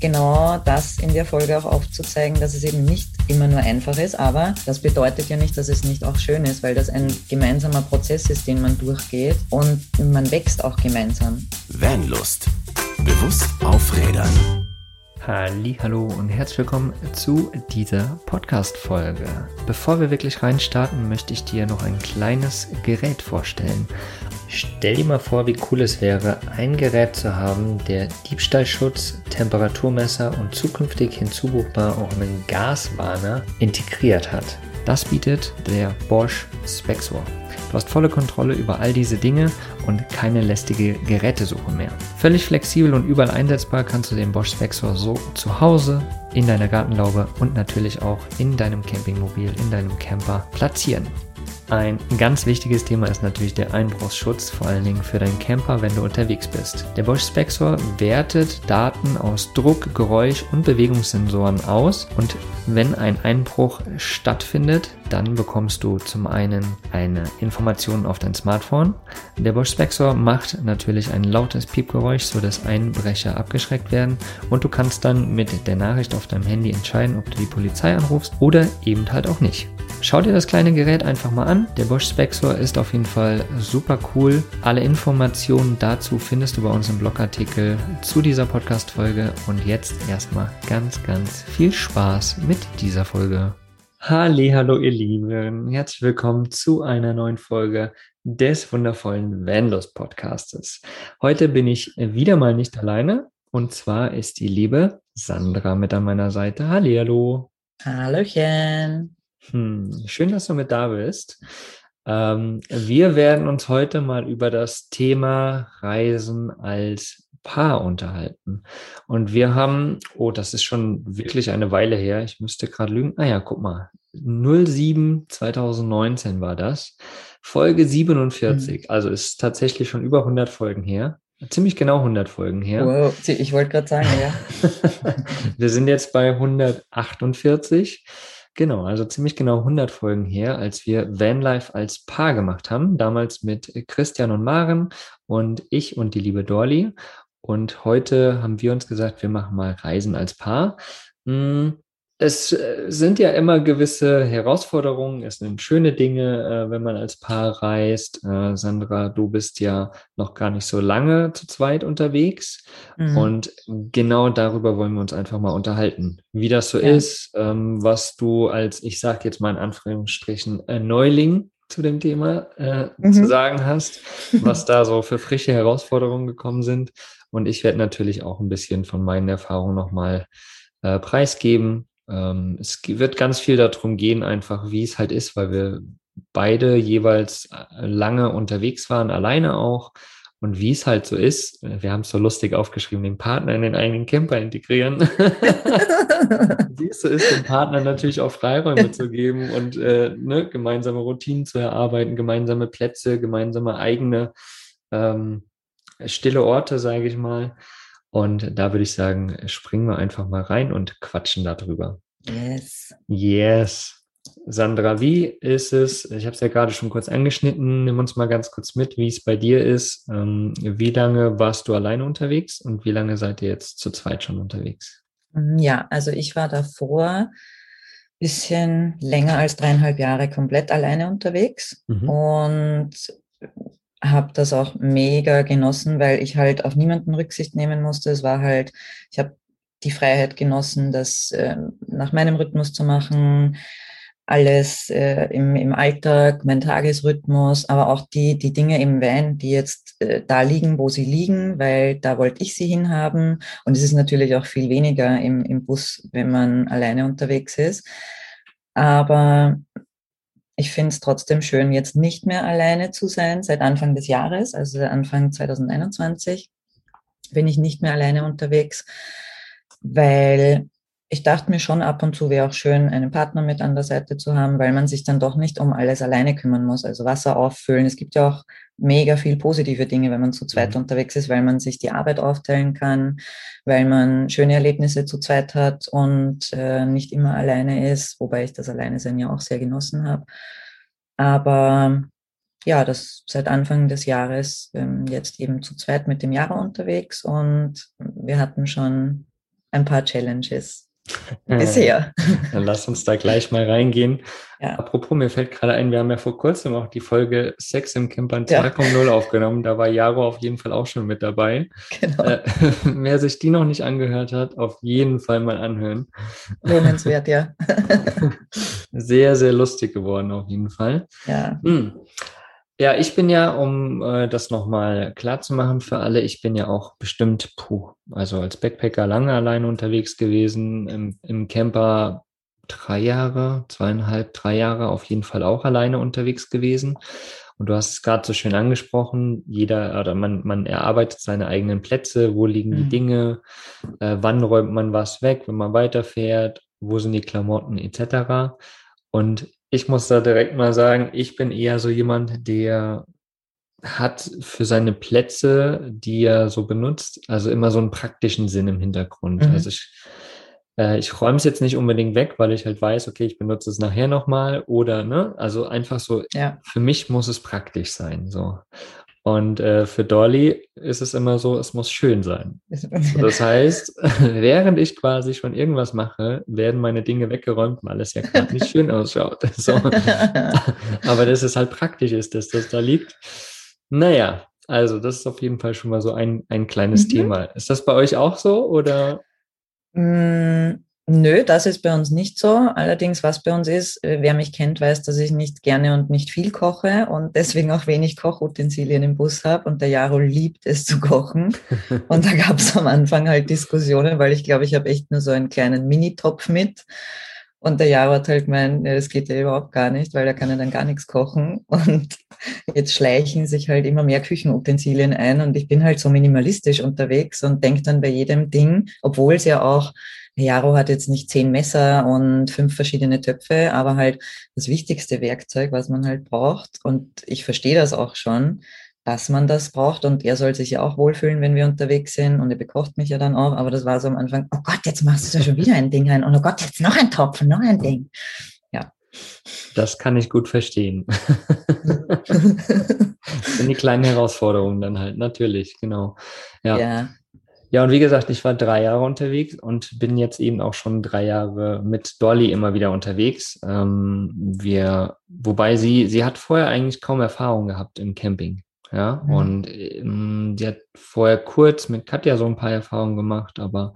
genau das in der Folge auch aufzuzeigen, dass es eben nicht immer nur einfach ist, aber das bedeutet ja nicht, dass es nicht auch schön ist, weil das ein gemeinsamer Prozess ist, den man durchgeht und man wächst auch gemeinsam. Vanlust. Bewusst aufrädern. Hallo und herzlich willkommen zu dieser Podcast-Folge. Bevor wir wirklich reinstarten, möchte ich dir noch ein kleines Gerät vorstellen. Stell dir mal vor, wie cool es wäre, ein Gerät zu haben, der Diebstahlschutz, Temperaturmesser und zukünftig hinzubuchbar auch einen Gaswarner integriert hat. Das bietet der Bosch Spexor. Du hast volle Kontrolle über all diese Dinge und keine lästige Gerätesuche mehr. Völlig flexibel und überall einsetzbar kannst du den Bosch Spexor so zu Hause, in deiner Gartenlaube und natürlich auch in deinem Campingmobil, in deinem Camper platzieren. Ein ganz wichtiges Thema ist natürlich der Einbruchsschutz, vor allen Dingen für deinen Camper, wenn du unterwegs bist. Der Bosch Spexor wertet Daten aus Druck, Geräusch und Bewegungssensoren aus und wenn ein Einbruch stattfindet, dann bekommst du zum einen eine Information auf dein Smartphone. Der Bosch Spexor macht natürlich ein lautes Piepgeräusch, sodass Einbrecher abgeschreckt werden und du kannst dann mit der Nachricht auf deinem Handy entscheiden, ob du die Polizei anrufst oder eben halt auch nicht. Schau dir das kleine Gerät einfach mal an. Der Bosch Spexor ist auf jeden Fall super cool. Alle Informationen dazu findest du bei uns im Blogartikel zu dieser Podcast-Folge. Und jetzt erstmal ganz, ganz viel Spaß mit dieser Folge. Hallo, ihr Lieben. Herzlich willkommen zu einer neuen Folge des wundervollen Vanlos Podcastes. Heute bin ich wieder mal nicht alleine. Und zwar ist die liebe Sandra mit an meiner Seite. Hallo. Hallöchen. Hm, schön, dass du mit da bist. Ähm, wir werden uns heute mal über das Thema Reisen als Paar unterhalten. Und wir haben, oh, das ist schon wirklich eine Weile her. Ich müsste gerade lügen. Ah ja, guck mal. 07 2019 war das. Folge 47. Mhm. Also ist tatsächlich schon über 100 Folgen her. Ziemlich genau 100 Folgen her. Wow, ich wollte gerade sagen, ja. wir sind jetzt bei 148. Genau, also ziemlich genau 100 Folgen her, als wir Vanlife als Paar gemacht haben, damals mit Christian und Maren und ich und die liebe Dorli. Und heute haben wir uns gesagt, wir machen mal Reisen als Paar. Hm, es äh, sind ja immer gewisse Herausforderungen, es sind schöne Dinge, äh, wenn man als Paar reist. Äh, Sandra, du bist ja noch gar nicht so lange zu zweit unterwegs. Mhm. Und genau darüber wollen wir uns einfach mal unterhalten, wie das so ja. ist, ähm, was du als, ich sage jetzt mal in Anführungsstrichen, Neuling zu dem Thema äh, mhm. zu sagen hast, was da so für frische Herausforderungen gekommen sind. Und ich werde natürlich auch ein bisschen von meinen Erfahrungen nochmal äh, preisgeben ähm, es wird ganz viel darum gehen, einfach wie es halt ist, weil wir beide jeweils äh, lange unterwegs waren, alleine auch. Und wie es halt so ist, äh, wir haben es so lustig aufgeschrieben, den Partner in den eigenen Camper integrieren. wie es so ist, dem Partner natürlich auch Freiräume zu geben und äh, ne, gemeinsame Routinen zu erarbeiten, gemeinsame Plätze, gemeinsame eigene ähm, stille Orte, sage ich mal. Und da würde ich sagen, springen wir einfach mal rein und quatschen darüber. Yes. Yes. Sandra, wie ist es? Ich habe es ja gerade schon kurz angeschnitten. Nimm uns mal ganz kurz mit, wie es bei dir ist. Ähm, wie lange warst du alleine unterwegs und wie lange seid ihr jetzt zu zweit schon unterwegs? Mm, ja, also ich war davor bisschen länger als dreieinhalb Jahre komplett alleine unterwegs mhm. und habe das auch mega genossen, weil ich halt auf niemanden Rücksicht nehmen musste. Es war halt, ich habe die Freiheit genossen, das äh, nach meinem Rhythmus zu machen, alles äh, im, im Alltag, mein Tagesrhythmus, aber auch die, die Dinge im Van, die jetzt äh, da liegen, wo sie liegen, weil da wollte ich sie hinhaben. Und es ist natürlich auch viel weniger im, im Bus, wenn man alleine unterwegs ist. Aber ich finde es trotzdem schön, jetzt nicht mehr alleine zu sein seit Anfang des Jahres, also Anfang 2021 bin ich nicht mehr alleine unterwegs, weil ich dachte mir schon ab und zu wäre auch schön, einen Partner mit an der Seite zu haben, weil man sich dann doch nicht um alles alleine kümmern muss. Also Wasser auffüllen. Es gibt ja auch mega viel positive Dinge, wenn man zu zweit mhm. unterwegs ist, weil man sich die Arbeit aufteilen kann, weil man schöne Erlebnisse zu zweit hat und äh, nicht immer alleine ist, wobei ich das Alleine sein ja auch sehr genossen habe. Aber ja, das seit Anfang des Jahres ähm, jetzt eben zu zweit mit dem Jahre unterwegs und wir hatten schon ein paar Challenges. Bisher. Dann lass uns da gleich mal reingehen. Ja. Apropos, mir fällt gerade ein, wir haben ja vor kurzem auch die Folge Sex im Campern 2.0 ja. aufgenommen. Da war Jaro auf jeden Fall auch schon mit dabei. Genau. Äh, wer sich die noch nicht angehört hat, auf jeden Fall mal anhören. Lohnenswert, ja. sehr, sehr lustig geworden auf jeden Fall. Ja. Hm. Ja, ich bin ja, um äh, das nochmal klar zu machen für alle, ich bin ja auch bestimmt, puh, also als Backpacker lange alleine unterwegs gewesen, im, im Camper drei Jahre, zweieinhalb, drei Jahre auf jeden Fall auch alleine unterwegs gewesen. Und du hast es gerade so schön angesprochen, jeder oder man, man erarbeitet seine eigenen Plätze, wo liegen die mhm. Dinge, äh, wann räumt man was weg, wenn man weiterfährt, wo sind die Klamotten etc. Und ich muss da direkt mal sagen, ich bin eher so jemand, der hat für seine Plätze, die er so benutzt, also immer so einen praktischen Sinn im Hintergrund. Mhm. Also ich, äh, ich räume es jetzt nicht unbedingt weg, weil ich halt weiß, okay, ich benutze es nachher nochmal oder, ne, also einfach so, ja. für mich muss es praktisch sein, so. Und äh, für Dolly ist es immer so, es muss schön sein. Das heißt, während ich quasi schon irgendwas mache, werden meine Dinge weggeräumt, weil es ja gerade nicht schön ausschaut. So. Aber dass es halt praktisch ist, dass das da liegt. Naja, also das ist auf jeden Fall schon mal so ein, ein kleines mhm. Thema. Ist das bei euch auch so oder? Mm, Nö, das ist bei uns nicht so. Allerdings, was bei uns ist, äh, wer mich kennt, weiß, dass ich nicht gerne und nicht viel koche und deswegen auch wenig Kochutensilien im Bus habe. Und der Jaro liebt es zu kochen. Und da gab es am Anfang halt Diskussionen, weil ich glaube, ich habe echt nur so einen kleinen Mini-Topf mit. Und der Jaro hat halt gemeint, das geht ja überhaupt gar nicht, weil da kann er dann gar nichts kochen. Und jetzt schleichen sich halt immer mehr Küchenutensilien ein und ich bin halt so minimalistisch unterwegs und denke dann bei jedem Ding, obwohl es ja auch Jaro hat jetzt nicht zehn Messer und fünf verschiedene Töpfe, aber halt das wichtigste Werkzeug, was man halt braucht. Und ich verstehe das auch schon, dass man das braucht. Und er soll sich ja auch wohlfühlen, wenn wir unterwegs sind. Und er bekocht mich ja dann auch. Aber das war so am Anfang, oh Gott, jetzt machst du ja schon wieder ein Ding rein. Und oh Gott, jetzt noch ein Topf, noch ein Ding. Ja. Das kann ich gut verstehen. das sind die kleinen Herausforderungen dann halt, natürlich, genau. Ja. ja. Ja, und wie gesagt, ich war drei Jahre unterwegs und bin jetzt eben auch schon drei Jahre mit Dolly immer wieder unterwegs. Ähm, wir, wobei sie, sie hat vorher eigentlich kaum Erfahrung gehabt im Camping. Ja, mhm. und ähm, sie hat vorher kurz mit Katja so ein paar Erfahrungen gemacht, aber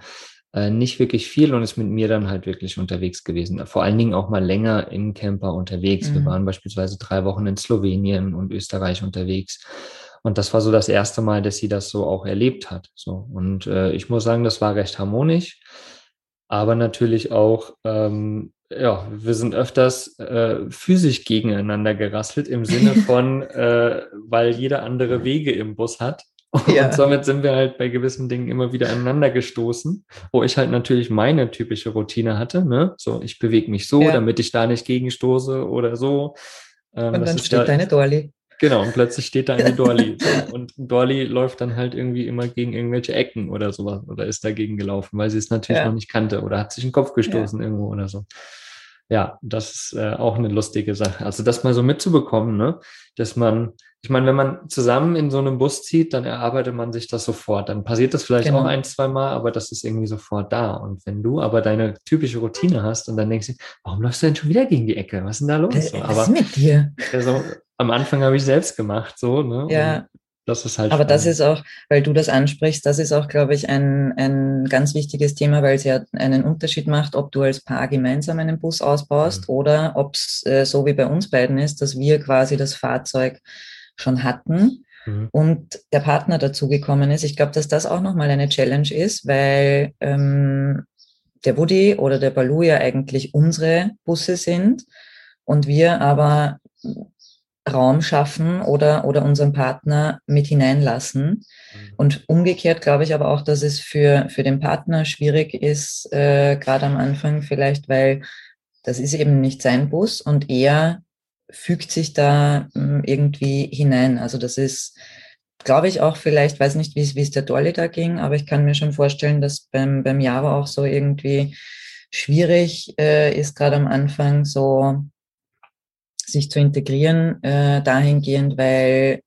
äh, nicht wirklich viel und ist mit mir dann halt wirklich unterwegs gewesen. Vor allen Dingen auch mal länger im Camper unterwegs. Mhm. Wir waren beispielsweise drei Wochen in Slowenien und Österreich unterwegs. Und das war so das erste Mal, dass sie das so auch erlebt hat. So. Und äh, ich muss sagen, das war recht harmonisch, aber natürlich auch, ähm, ja, wir sind öfters äh, physisch gegeneinander gerasselt im Sinne von, äh, weil jeder andere Wege im Bus hat. Und ja. somit sind wir halt bei gewissen Dingen immer wieder aneinander gestoßen, wo ich halt natürlich meine typische Routine hatte. Ne? So, ich bewege mich so, ja. damit ich da nicht gegenstoße oder so. Ähm, und dann steht da, deine Dolly. Genau, und plötzlich steht da eine Dorli. und Dorli läuft dann halt irgendwie immer gegen irgendwelche Ecken oder sowas oder ist dagegen gelaufen, weil sie es natürlich ja. noch nicht kannte oder hat sich den Kopf gestoßen ja. irgendwo oder so. Ja, das ist äh, auch eine lustige Sache. Also das mal so mitzubekommen, ne? dass man, ich meine, wenn man zusammen in so einem Bus zieht, dann erarbeitet man sich das sofort. Dann passiert das vielleicht genau. auch ein, zwei Mal, aber das ist irgendwie sofort da. Und wenn du aber deine typische Routine hast und dann denkst du, warum läufst du denn schon wieder gegen die Ecke? Was ist denn da los? Was aber, ist mit dir? Also, am Anfang habe ich selbst gemacht, so, ne? Ja. Und das ist halt. Aber spannend. das ist auch, weil du das ansprichst, das ist auch, glaube ich, ein, ein ganz wichtiges Thema, weil es ja einen Unterschied macht, ob du als Paar gemeinsam einen Bus ausbaust mhm. oder ob es äh, so wie bei uns beiden ist, dass wir quasi das Fahrzeug schon hatten mhm. und der Partner dazugekommen ist. Ich glaube, dass das auch nochmal eine Challenge ist, weil ähm, der Woody oder der Balu ja eigentlich unsere Busse sind und wir aber Raum schaffen oder, oder unseren Partner mit hineinlassen. Mhm. Und umgekehrt glaube ich aber auch, dass es für, für den Partner schwierig ist, äh, gerade am Anfang vielleicht, weil das ist eben nicht sein Bus und er fügt sich da hm, irgendwie hinein. Also das ist, glaube ich, auch vielleicht, weiß nicht, wie es der Dolly da ging, aber ich kann mir schon vorstellen, dass beim, beim Java auch so irgendwie schwierig äh, ist, gerade am Anfang so sich zu integrieren, äh, dahingehend, weil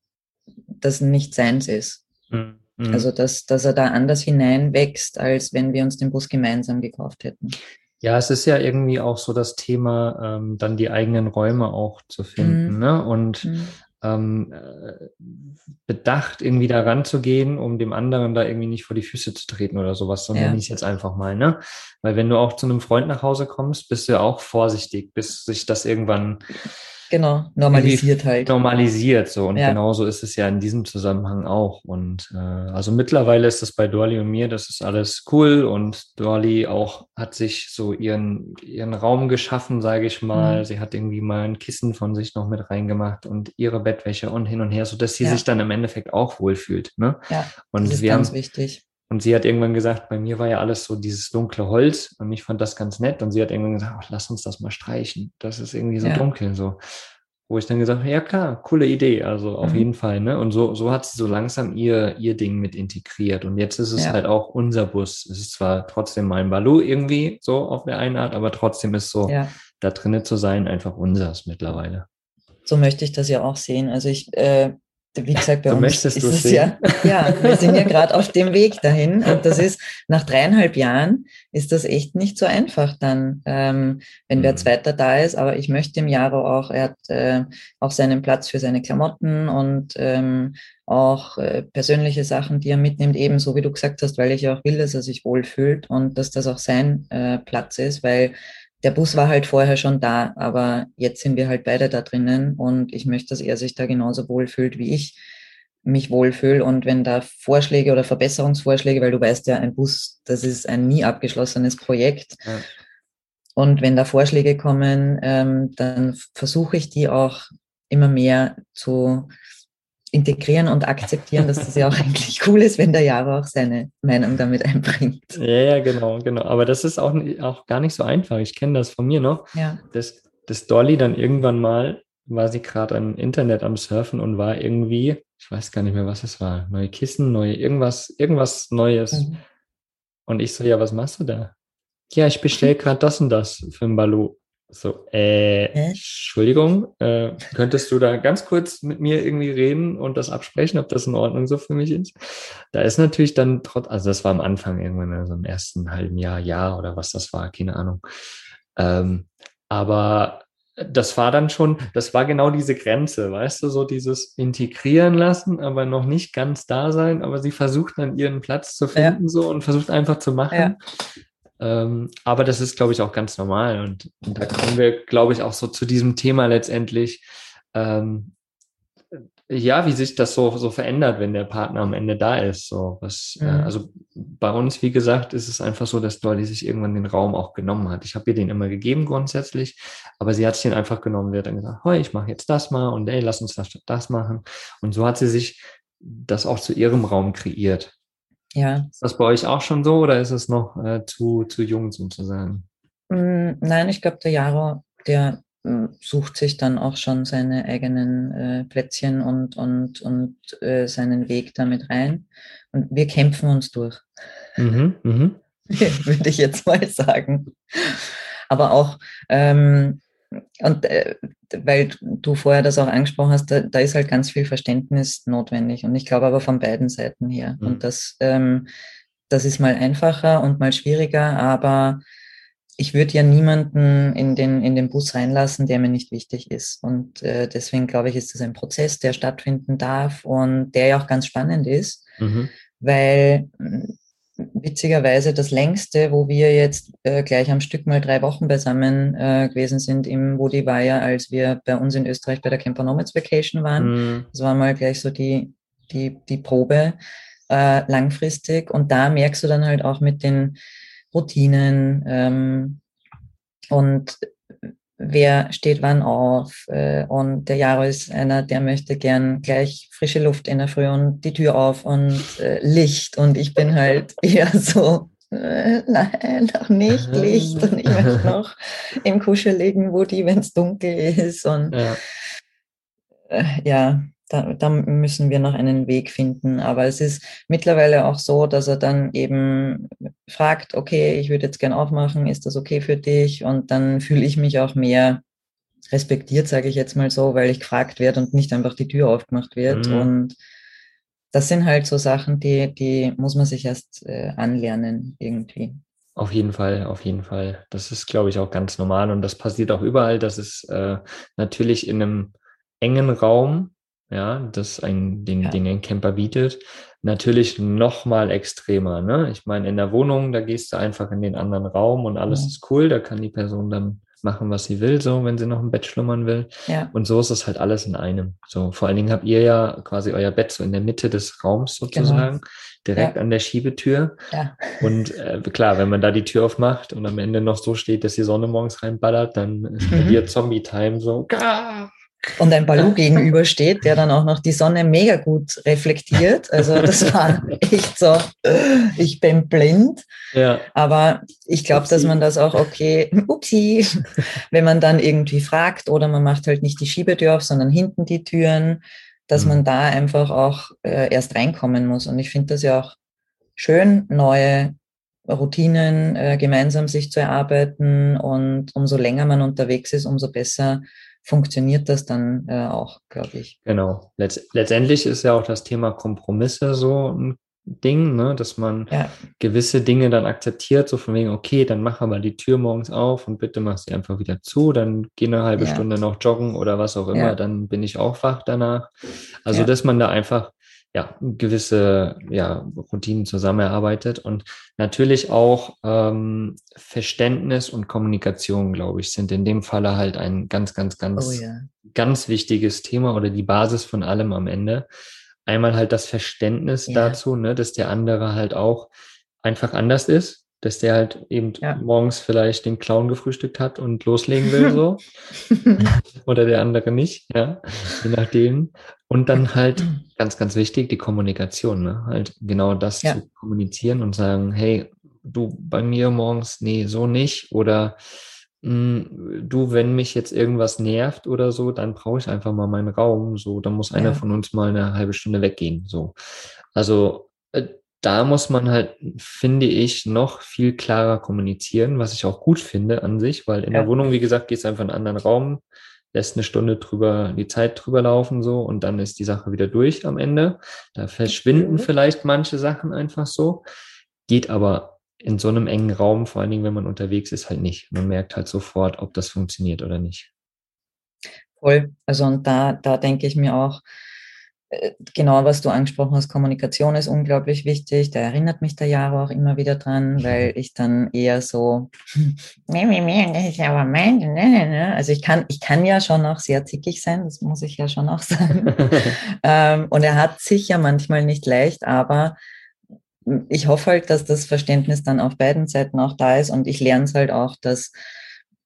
das nicht seins ist. Hm. Mhm. Also, dass, dass er da anders hineinwächst, als wenn wir uns den Bus gemeinsam gekauft hätten. Ja, es ist ja irgendwie auch so das Thema, ähm, dann die eigenen Räume auch zu finden. Mhm. Ne? Und mhm. ähm, äh, bedacht irgendwie da ranzugehen, um dem anderen da irgendwie nicht vor die Füße zu treten oder sowas, sondern ja. nenne ich es jetzt einfach mal. Ne? Weil wenn du auch zu einem Freund nach Hause kommst, bist du ja auch vorsichtig, bis sich das irgendwann Genau, normalisiert halt. Normalisiert so. Und ja. genauso ist es ja in diesem Zusammenhang auch. Und äh, also mittlerweile ist das bei Dolly und mir, das ist alles cool. Und Dolly auch hat sich so ihren, ihren Raum geschaffen, sage ich mal. Mhm. Sie hat irgendwie mal ein Kissen von sich noch mit reingemacht und ihre Bettwäsche und hin und her, so dass sie ja. sich dann im Endeffekt auch wohlfühlt. Ne? Ja, und das ist wir ganz haben, wichtig. Und sie hat irgendwann gesagt, bei mir war ja alles so dieses dunkle Holz und ich fand das ganz nett. Und sie hat irgendwann gesagt, ach, lass uns das mal streichen. Das ist irgendwie so ja. dunkel so. Wo ich dann gesagt habe, ja klar, coole Idee, also auf mhm. jeden Fall. Ne? Und so, so hat sie so langsam ihr, ihr Ding mit integriert. Und jetzt ist es ja. halt auch unser Bus. Es ist zwar trotzdem mein Balu irgendwie so auf der einen Art, aber trotzdem ist so, ja. da drinnen zu sein, einfach unseres mittlerweile. So möchte ich das ja auch sehen. Also ich äh, wie gesagt, bei du uns ist es sehen? ja, ja, wir sind ja gerade auf dem Weg dahin. Und das ist, nach dreieinhalb Jahren ist das echt nicht so einfach dann, ähm, wenn mhm. wer zweiter da ist. Aber ich möchte im Jaro auch, er hat äh, auch seinen Platz für seine Klamotten und ähm, auch äh, persönliche Sachen, die er mitnimmt, ebenso wie du gesagt hast, weil ich auch will, dass er sich wohlfühlt und dass das auch sein äh, Platz ist, weil der Bus war halt vorher schon da, aber jetzt sind wir halt beide da drinnen und ich möchte, dass er sich da genauso wohlfühlt, wie ich mich wohlfühle. Und wenn da Vorschläge oder Verbesserungsvorschläge, weil du weißt ja, ein Bus, das ist ein nie abgeschlossenes Projekt. Ja. Und wenn da Vorschläge kommen, ähm, dann versuche ich die auch immer mehr zu integrieren und akzeptieren, dass das ja auch eigentlich cool ist, wenn der Jaro auch seine Meinung damit einbringt. Ja, ja, genau, genau. Aber das ist auch, auch gar nicht so einfach. Ich kenne das von mir noch. Ja. Dass, dass Dolly dann irgendwann mal war sie gerade am Internet am Surfen und war irgendwie, ich weiß gar nicht mehr, was es war, neue Kissen, neue irgendwas, irgendwas Neues. Mhm. Und ich so, ja, was machst du da? Ja, ich bestelle gerade das und das für ein Ballo. So, äh, Entschuldigung, äh, könntest du da ganz kurz mit mir irgendwie reden und das absprechen, ob das in Ordnung so für mich ist? Da ist natürlich dann trotz, also das war am Anfang irgendwann, also im ersten halben Jahr, Jahr oder was das war, keine Ahnung. Ähm, aber das war dann schon, das war genau diese Grenze, weißt du, so dieses integrieren lassen, aber noch nicht ganz da sein, aber sie versucht dann ihren Platz zu finden ja. so und versucht einfach zu machen. Ja. Ähm, aber das ist, glaube ich, auch ganz normal. Und, und da kommen wir, glaube ich, auch so zu diesem Thema letztendlich, ähm, ja, wie sich das so, so verändert, wenn der Partner am Ende da ist. So, was, äh, mhm. äh, also bei uns, wie gesagt, ist es einfach so, dass Dolly sich irgendwann den Raum auch genommen hat. Ich habe ihr den immer gegeben grundsätzlich, aber sie hat sich den einfach genommen. Sie hat dann gesagt, hey, ich mache jetzt das mal und ey, lass uns das, das machen. Und so hat sie sich das auch zu ihrem Raum kreiert. Ja. Ist das bei euch auch schon so oder ist es noch äh, zu, zu jung sozusagen? Mm, nein, ich glaube, der Jaro, der mm, sucht sich dann auch schon seine eigenen äh, Plätzchen und, und, und äh, seinen Weg damit rein. Und wir kämpfen uns durch. Mhm, mh. Würde ich jetzt mal sagen. Aber auch, ähm, und äh, weil du vorher das auch angesprochen hast, da, da, ist halt ganz viel Verständnis notwendig. Und ich glaube aber von beiden Seiten her. Mhm. Und das, ähm, das ist mal einfacher und mal schwieriger, aber ich würde ja niemanden in den, in den Bus reinlassen, der mir nicht wichtig ist. Und äh, deswegen glaube ich, ist das ein Prozess, der stattfinden darf und der ja auch ganz spannend ist, mhm. weil witzigerweise das längste, wo wir jetzt äh, gleich am Stück mal drei Wochen beisammen äh, gewesen sind im Wodi Weiher, als wir bei uns in Österreich bei der Camper Nomads Vacation waren. Mhm. Das war mal gleich so die, die, die Probe äh, langfristig. Und da merkst du dann halt auch mit den Routinen ähm, und wer steht wann auf. Äh, und der Jaro ist einer, der möchte gern gleich frische Luft in der Früh und die Tür auf und äh, Licht. Und ich bin halt eher so, äh, nein, noch nicht Licht. Und ich möchte noch im kuscheligen Woody, wenn es dunkel ist. Und ja, ja da, da müssen wir noch einen Weg finden. Aber es ist mittlerweile auch so, dass er dann eben fragt, okay, ich würde jetzt gern aufmachen, ist das okay für dich? Und dann fühle ich mich auch mehr respektiert, sage ich jetzt mal so, weil ich gefragt werde und nicht einfach die Tür aufgemacht wird. Mhm. Und das sind halt so Sachen, die, die muss man sich erst äh, anlernen irgendwie. Auf jeden Fall, auf jeden Fall. Das ist, glaube ich, auch ganz normal und das passiert auch überall. Das ist äh, natürlich in einem engen Raum, ja, das ein, den, ja. den ein Camper bietet, natürlich noch mal extremer. Ne? Ich meine, in der Wohnung, da gehst du einfach in den anderen Raum und alles ja. ist cool. Da kann die Person dann machen, was sie will, so wenn sie noch im Bett schlummern will. Ja. Und so ist es halt alles in einem. So vor allen Dingen habt ihr ja quasi euer Bett so in der Mitte des Raums genau. sozusagen, genau. direkt ja. an der Schiebetür. Ja. Und äh, klar, wenn man da die Tür aufmacht und am Ende noch so steht, dass die Sonne morgens reinballert, dann ist bei mhm. dir Zombie-Time so. Gah! Und ein Balu gegenübersteht, der dann auch noch die Sonne mega gut reflektiert. Also das war echt so, ich bin blind. Ja. Aber ich glaube, dass man das auch okay, upsi, wenn man dann irgendwie fragt oder man macht halt nicht die Schiebetür auf, sondern hinten die Türen, dass mhm. man da einfach auch äh, erst reinkommen muss. Und ich finde das ja auch schön, neue Routinen äh, gemeinsam sich zu erarbeiten. Und umso länger man unterwegs ist, umso besser funktioniert das dann äh, auch, glaube ich. Genau. Letz letztendlich ist ja auch das Thema Kompromisse so ein Ding, ne, dass man ja. gewisse Dinge dann akzeptiert, so von wegen, okay, dann mach aber die Tür morgens auf und bitte mach sie einfach wieder zu, dann geh eine halbe ja. Stunde noch joggen oder was auch immer, ja. dann bin ich auch wach danach. Also, dass man da einfach ja, gewisse ja, Routinen zusammenarbeitet und natürlich auch ähm, Verständnis und Kommunikation, glaube ich, sind in dem Falle halt ein ganz, ganz, ganz, oh, ja. ganz wichtiges Thema oder die Basis von allem am Ende. Einmal halt das Verständnis ja. dazu, ne, dass der andere halt auch einfach anders ist, dass der halt eben ja. morgens vielleicht den Clown gefrühstückt hat und loslegen will so. Oder der andere nicht, ja, je nachdem. Und dann halt ganz, ganz wichtig, die Kommunikation, ne? Halt genau das ja. zu kommunizieren und sagen, hey, du bei mir morgens, nee, so nicht. Oder mh, hm, du, wenn mich jetzt irgendwas nervt oder so, dann brauche ich einfach mal meinen Raum. So, dann muss einer ja. von uns mal eine halbe Stunde weggehen. So. Also da muss man halt, finde ich, noch viel klarer kommunizieren, was ich auch gut finde an sich, weil in ja. der Wohnung, wie gesagt, geht es einfach in einen anderen Raum, lässt eine Stunde drüber, die Zeit drüber laufen so und dann ist die Sache wieder durch am Ende. Da verschwinden mhm. vielleicht manche Sachen einfach so, geht aber in so einem engen Raum, vor allen Dingen, wenn man unterwegs ist, halt nicht. Man merkt halt sofort, ob das funktioniert oder nicht. Voll. Also und da, da denke ich mir auch, genau, was du angesprochen hast, Kommunikation ist unglaublich wichtig. Da erinnert mich der Jahre auch immer wieder dran, weil ich dann eher so, das ist aber mein, ne, ne, ne. also ich kann, ich kann ja schon auch sehr zickig sein, das muss ich ja schon auch sagen. Ähm, und er hat sich ja manchmal nicht leicht, aber ich hoffe halt, dass das Verständnis dann auf beiden Seiten auch da ist und ich lerne es halt auch, dass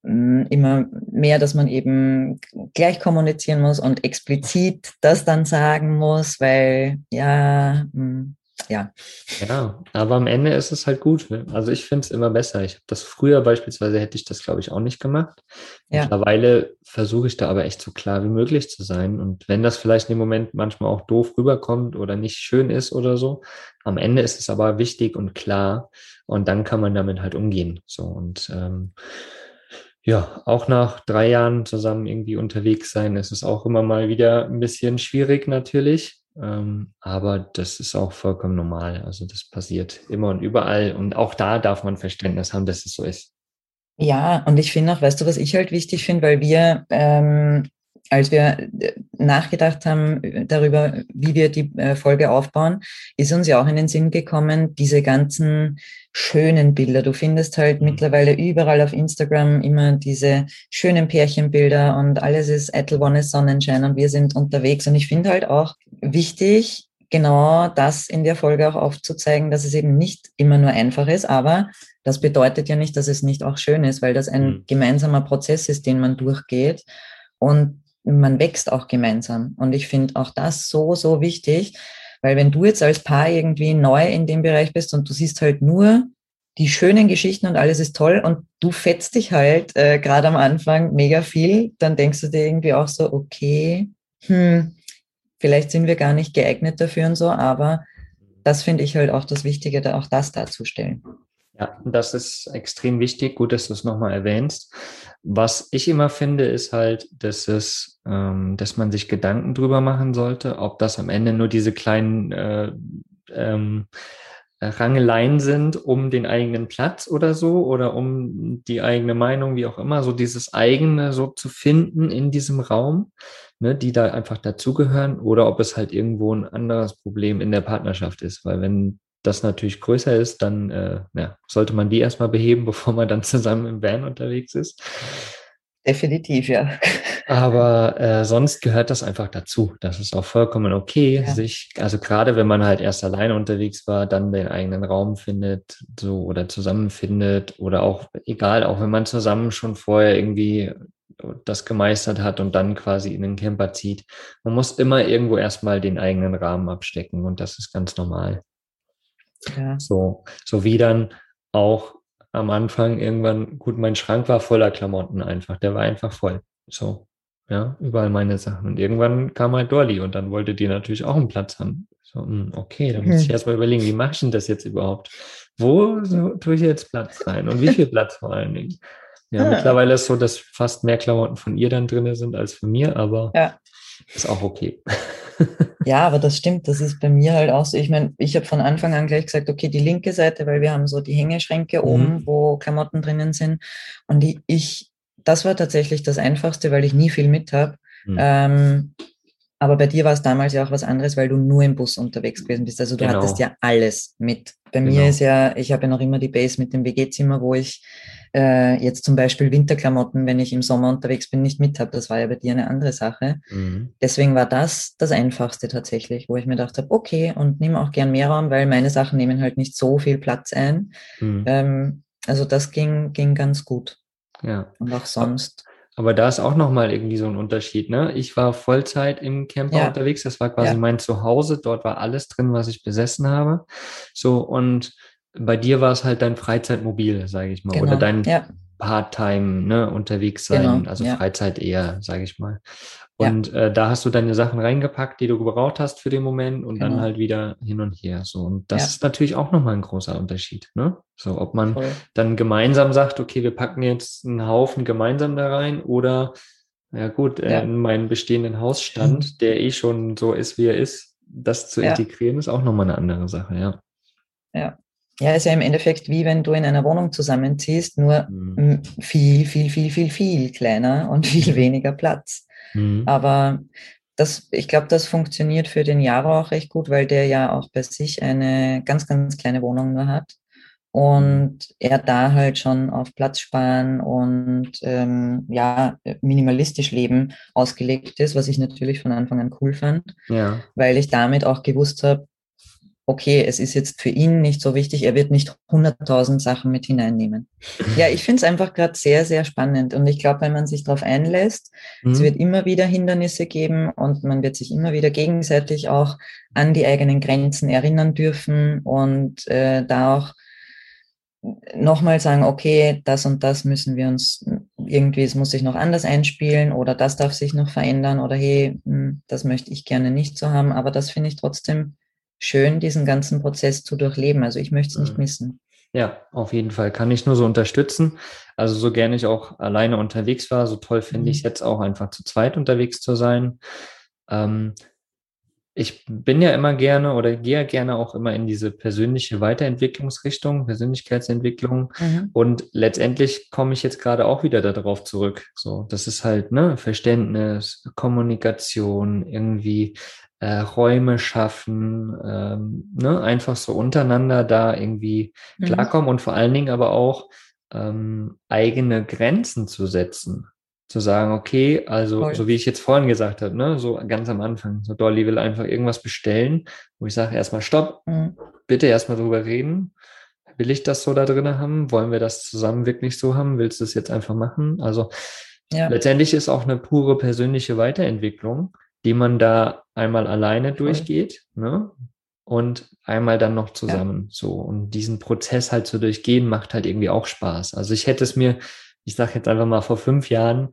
immer mehr, dass man eben gleich kommunizieren muss und explizit das dann sagen muss, weil ja, mm, ja. Ja, aber am Ende ist es halt gut. Ne? Also ich finde es immer besser. Ich habe das früher beispielsweise hätte ich das, glaube ich, auch nicht gemacht. Ja. Mittlerweile versuche ich da aber echt so klar wie möglich zu sein. Und wenn das vielleicht im Moment manchmal auch doof rüberkommt oder nicht schön ist oder so, am Ende ist es aber wichtig und klar. Und dann kann man damit halt umgehen. So und ähm, ja, auch nach drei Jahren zusammen irgendwie unterwegs sein, ist es auch immer mal wieder ein bisschen schwierig natürlich. Ähm, aber das ist auch vollkommen normal. Also das passiert immer und überall. Und auch da darf man Verständnis haben, dass es so ist. Ja, und ich finde auch, weißt du, was ich halt wichtig finde, weil wir ähm, als wir äh, nachgedacht haben äh, darüber, wie wir die äh, Folge aufbauen, ist uns ja auch in den Sinn gekommen, diese ganzen schönen Bilder. Du findest halt mhm. mittlerweile überall auf Instagram immer diese schönen Pärchenbilder und alles ist Ettel One Sonnenschein und wir sind unterwegs. Und ich finde halt auch wichtig, genau das in der Folge auch aufzuzeigen, dass es eben nicht immer nur einfach ist, aber das bedeutet ja nicht, dass es nicht auch schön ist, weil das ein mhm. gemeinsamer Prozess ist, den man durchgeht. Und man wächst auch gemeinsam. Und ich finde auch das so, so wichtig, weil wenn du jetzt als Paar irgendwie neu in dem Bereich bist und du siehst halt nur die schönen Geschichten und alles ist toll und du fetzt dich halt äh, gerade am Anfang mega viel, dann denkst du dir irgendwie auch so, okay, hm, vielleicht sind wir gar nicht geeignet dafür und so, aber das finde ich halt auch das Wichtige, da auch das darzustellen. Ja, das ist extrem wichtig. Gut, dass du es nochmal erwähnst. Was ich immer finde, ist halt, dass es, ähm, dass man sich Gedanken drüber machen sollte, ob das am Ende nur diese kleinen äh, ähm, Rangeleien sind um den eigenen Platz oder so oder um die eigene Meinung, wie auch immer, so dieses eigene so zu finden in diesem Raum, ne, die da einfach dazugehören oder ob es halt irgendwo ein anderes Problem in der Partnerschaft ist, weil wenn das natürlich größer ist, dann äh, ja, sollte man die erstmal beheben, bevor man dann zusammen im Van unterwegs ist. Definitiv, ja. Aber äh, sonst gehört das einfach dazu. Das ist auch vollkommen okay, ja. sich, also gerade wenn man halt erst alleine unterwegs war, dann den eigenen Raum findet, so oder zusammenfindet oder auch egal, auch wenn man zusammen schon vorher irgendwie das gemeistert hat und dann quasi in den Camper zieht. Man muss immer irgendwo erstmal den eigenen Rahmen abstecken und das ist ganz normal. Ja. So, so wie dann auch am Anfang irgendwann, gut, mein Schrank war voller Klamotten einfach, der war einfach voll. So, ja, überall meine Sachen. Und irgendwann kam halt Dolly und dann wollte die natürlich auch einen Platz haben. So, hm, okay, dann muss ich erstmal überlegen, wie mache ich denn das jetzt überhaupt? Wo so, tue ich jetzt Platz rein und wie viel Platz vor allen Dingen? Ja, ja, mittlerweile ist es so, dass fast mehr Klamotten von ihr dann drin sind als von mir, aber ja. ist auch okay. Ja, aber das stimmt, das ist bei mir halt auch so. Ich meine, ich habe von Anfang an gleich gesagt, okay, die linke Seite, weil wir haben so die Hängeschränke mhm. oben, wo Klamotten drinnen sind. Und die, ich, das war tatsächlich das Einfachste, weil ich nie viel mit habe. Mhm. Ähm, aber bei dir war es damals ja auch was anderes, weil du nur im Bus unterwegs gewesen bist. Also du genau. hattest ja alles mit. Bei genau. mir ist ja, ich habe ja noch immer die Base mit dem WG-Zimmer, wo ich äh, jetzt zum Beispiel Winterklamotten, wenn ich im Sommer unterwegs bin, nicht mit habe. Das war ja bei dir eine andere Sache. Mhm. Deswegen war das das Einfachste tatsächlich, wo ich mir gedacht habe, okay, und nehme auch gern mehr Raum, weil meine Sachen nehmen halt nicht so viel Platz ein. Mhm. Ähm, also das ging, ging ganz gut. Ja. Und auch sonst. Aber da ist auch nochmal irgendwie so ein Unterschied. Ne? Ich war Vollzeit im Camper ja. unterwegs. Das war quasi ja. mein Zuhause. Dort war alles drin, was ich besessen habe. So und bei dir war es halt dein Freizeitmobil, sage ich mal, genau. oder dein ja. Part-Time ne, unterwegs sein, genau. also Freizeit eher, sage ich mal. Und äh, da hast du deine Sachen reingepackt, die du gebraucht hast für den Moment und genau. dann halt wieder hin und her. So und das ist natürlich auch nochmal ein großer Unterschied. Ne? So, ob man Voll. dann gemeinsam sagt, okay, wir packen jetzt einen Haufen gemeinsam da rein oder ja gut, ja. in meinen bestehenden Hausstand, der eh schon so ist, wie er ist, das zu ja. integrieren, ist auch nochmal eine andere Sache, ja. Ja. Ja, ist ja im Endeffekt wie wenn du in einer Wohnung zusammenziehst, nur mhm. viel, viel, viel, viel, viel kleiner und viel weniger Platz. Mhm. Aber das, ich glaube, das funktioniert für den Jaro auch recht gut, weil der ja auch bei sich eine ganz, ganz kleine Wohnung nur hat und er da halt schon auf Platz sparen und ähm, ja minimalistisch leben ausgelegt ist, was ich natürlich von Anfang an cool fand, ja. weil ich damit auch gewusst habe, okay, es ist jetzt für ihn nicht so wichtig, er wird nicht 100.000 Sachen mit hineinnehmen. Ja, ich finde es einfach gerade sehr, sehr spannend und ich glaube, wenn man sich darauf einlässt, mhm. es wird immer wieder Hindernisse geben und man wird sich immer wieder gegenseitig auch an die eigenen Grenzen erinnern dürfen und äh, da auch nochmal sagen, okay, das und das müssen wir uns irgendwie, es muss sich noch anders einspielen oder das darf sich noch verändern oder hey, hm, das möchte ich gerne nicht so haben, aber das finde ich trotzdem schön, diesen ganzen Prozess zu durchleben. Also ich möchte es nicht mhm. missen. Ja, auf jeden Fall. Kann ich nur so unterstützen. Also so gerne ich auch alleine unterwegs war, so toll finde mhm. ich es jetzt auch einfach zu zweit unterwegs zu sein. Ähm, ich bin ja immer gerne oder gehe gerne auch immer in diese persönliche Weiterentwicklungsrichtung, Persönlichkeitsentwicklung. Mhm. Und letztendlich komme ich jetzt gerade auch wieder darauf zurück. So, das ist halt, ne, Verständnis, Kommunikation, irgendwie äh, Räume schaffen, ähm, ne, einfach so untereinander da irgendwie mhm. klarkommen und vor allen Dingen aber auch ähm, eigene Grenzen zu setzen. Zu sagen, okay, also Voll. so wie ich jetzt vorhin gesagt habe, ne, so ganz am Anfang, so Dolly will einfach irgendwas bestellen, wo ich sage erstmal Stopp, mhm. bitte erstmal drüber reden. Will ich das so da drin haben? Wollen wir das zusammen wirklich so haben? Willst du es jetzt einfach machen? Also ja. letztendlich ist auch eine pure persönliche Weiterentwicklung, die man da einmal alleine durchgeht, ne? Und einmal dann noch zusammen. Ja. So. Und diesen Prozess halt zu durchgehen, macht halt irgendwie auch Spaß. Also ich hätte es mir, ich sage jetzt einfach mal vor fünf Jahren,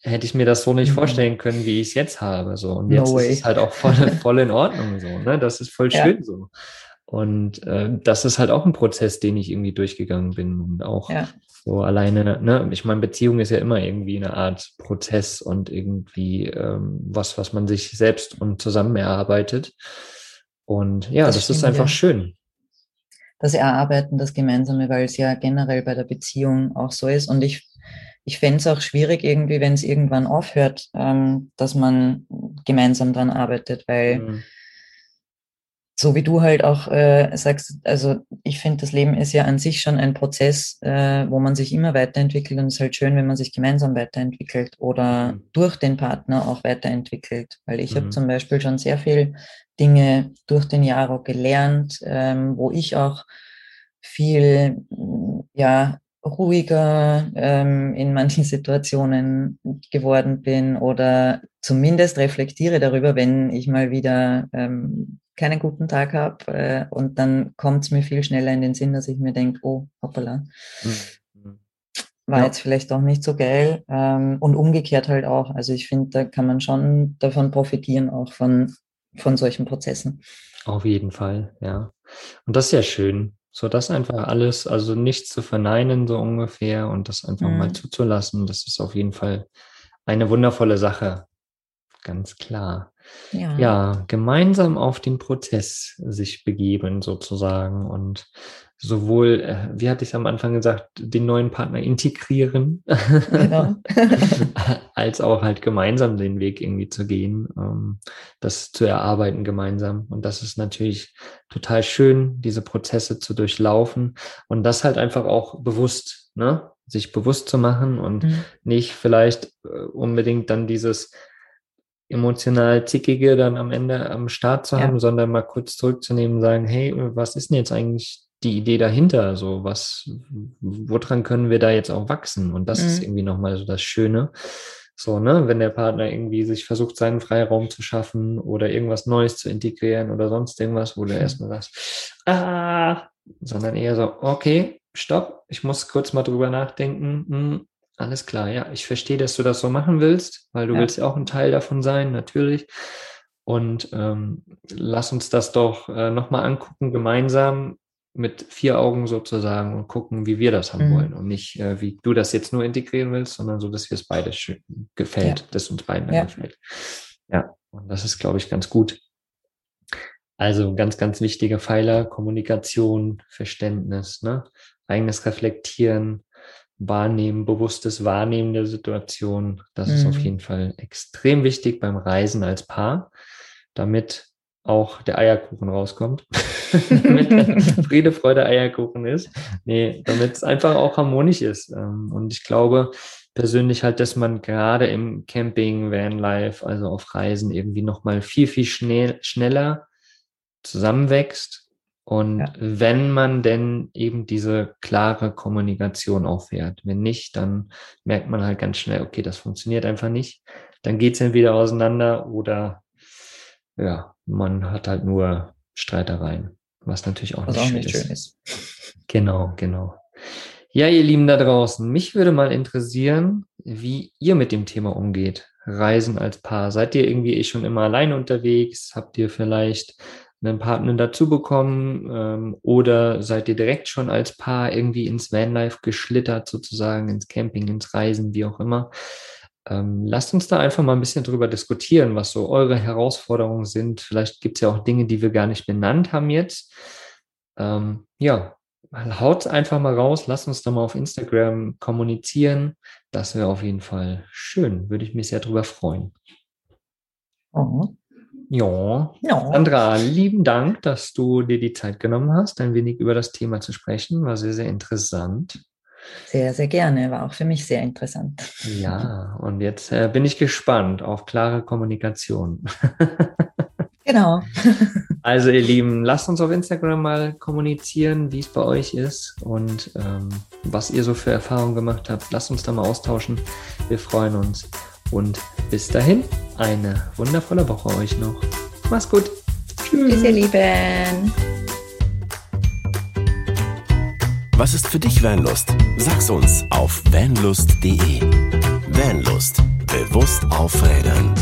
hätte ich mir das so nicht mhm. vorstellen können, wie ich es jetzt habe. So. Und jetzt no ist es halt auch voll, voll in Ordnung so. Ne? Das ist voll schön ja. so. Und äh, das ist halt auch ein Prozess, den ich irgendwie durchgegangen bin und auch ja. So alleine, ne, ich meine, Beziehung ist ja immer irgendwie eine Art Prozess und irgendwie ähm, was, was man sich selbst und zusammen erarbeitet. Und ja, das, das ist einfach ja. schön. Das Erarbeiten, das Gemeinsame, weil es ja generell bei der Beziehung auch so ist. Und ich, ich fände es auch schwierig irgendwie, wenn es irgendwann aufhört, ähm, dass man gemeinsam dran arbeitet, weil mhm so wie du halt auch äh, sagst, also ich finde, das Leben ist ja an sich schon ein Prozess, äh, wo man sich immer weiterentwickelt und es ist halt schön, wenn man sich gemeinsam weiterentwickelt oder mhm. durch den Partner auch weiterentwickelt. Weil ich mhm. habe zum Beispiel schon sehr viel Dinge durch den Jahre gelernt, ähm, wo ich auch viel ja ruhiger ähm, in manchen Situationen geworden bin oder zumindest reflektiere darüber, wenn ich mal wieder ähm, keinen guten Tag habe äh, und dann kommt es mir viel schneller in den Sinn, dass ich mir denke, oh, hoppala, mhm. war ja. jetzt vielleicht auch nicht so geil ähm, und umgekehrt halt auch. Also ich finde, da kann man schon davon profitieren, auch von, von solchen Prozessen. Auf jeden Fall, ja. Und das ist ja schön, so das einfach alles, also nichts zu verneinen, so ungefähr, und das einfach mhm. mal zuzulassen, das ist auf jeden Fall eine wundervolle Sache. Ganz klar. Ja. ja, gemeinsam auf den Prozess sich begeben sozusagen und sowohl, äh, wie hatte ich es am Anfang gesagt, den neuen Partner integrieren, genau. als auch halt gemeinsam den Weg irgendwie zu gehen, ähm, das zu erarbeiten gemeinsam. Und das ist natürlich total schön, diese Prozesse zu durchlaufen und das halt einfach auch bewusst, ne? sich bewusst zu machen und mhm. nicht vielleicht äh, unbedingt dann dieses emotional zickige dann am Ende am Start zu haben, ja. sondern mal kurz zurückzunehmen und sagen, hey, was ist denn jetzt eigentlich die Idee dahinter? So, was, woran können wir da jetzt auch wachsen? Und das mhm. ist irgendwie nochmal so das Schöne. So, ne, wenn der Partner irgendwie sich versucht, seinen Freiraum zu schaffen oder irgendwas Neues zu integrieren oder sonst irgendwas, wo du mhm. erstmal sagst, ah, sondern eher so, okay, stopp, ich muss kurz mal drüber nachdenken, hm, alles klar, ja. Ich verstehe, dass du das so machen willst, weil du ja. willst ja auch ein Teil davon sein, natürlich. Und ähm, lass uns das doch äh, nochmal angucken, gemeinsam mit vier Augen sozusagen und gucken, wie wir das haben mhm. wollen. Und nicht, äh, wie du das jetzt nur integrieren willst, sondern so, dass wir es beide schön gefällt, ja. dass uns beiden ja. gefällt. Ja, und das ist, glaube ich, ganz gut. Also ganz, ganz wichtige Pfeiler, Kommunikation, Verständnis, ne? eigenes Reflektieren, Wahrnehmen, bewusstes Wahrnehmen der Situation. Das mhm. ist auf mhm. jeden Fall extrem wichtig beim Reisen als Paar, damit auch der Eierkuchen rauskommt. damit Friede, Freude, Eierkuchen ist. Nee, damit es einfach auch harmonisch ist. Ähm, und ich glaube persönlich halt, dass man gerade im Camping, Vanlife, also auf Reisen irgendwie nochmal viel, viel schnell, schneller zusammenwächst und ja. wenn man denn eben diese klare Kommunikation auffährt, wenn nicht, dann merkt man halt ganz schnell, okay, das funktioniert einfach nicht. Dann geht es entweder auseinander oder ja, man hat halt nur Streitereien, was natürlich auch, was nicht, auch schön, nicht ist. schön ist. Genau, genau. Ja, ihr Lieben da draußen, mich würde mal interessieren, wie ihr mit dem Thema umgeht. Reisen als Paar. Seid ihr irgendwie eh schon immer allein unterwegs? Habt ihr vielleicht einen Partner dazu bekommen ähm, oder seid ihr direkt schon als Paar irgendwie ins Vanlife geschlittert, sozusagen ins Camping, ins Reisen, wie auch immer. Ähm, lasst uns da einfach mal ein bisschen drüber diskutieren, was so eure Herausforderungen sind. Vielleicht gibt es ja auch Dinge, die wir gar nicht benannt haben jetzt. Ähm, ja, haut einfach mal raus, lasst uns da mal auf Instagram kommunizieren. Das wäre auf jeden Fall schön. Würde ich mich sehr drüber freuen. Oh. Ja. ja. Sandra, lieben Dank, dass du dir die Zeit genommen hast, ein wenig über das Thema zu sprechen. War sehr, sehr interessant. Sehr, sehr gerne. War auch für mich sehr interessant. Ja, und jetzt äh, bin ich gespannt auf klare Kommunikation. genau. also, ihr Lieben, lasst uns auf Instagram mal kommunizieren, wie es bei euch ist und ähm, was ihr so für Erfahrungen gemacht habt. Lasst uns da mal austauschen. Wir freuen uns. Und bis dahin, eine wundervolle Woche euch noch. Mach's gut. Tschüss. Tschüss, ihr Lieben. Was ist für dich Vanlust? Sag's uns auf vanlust.de. Vanlust. Bewusst aufrädern.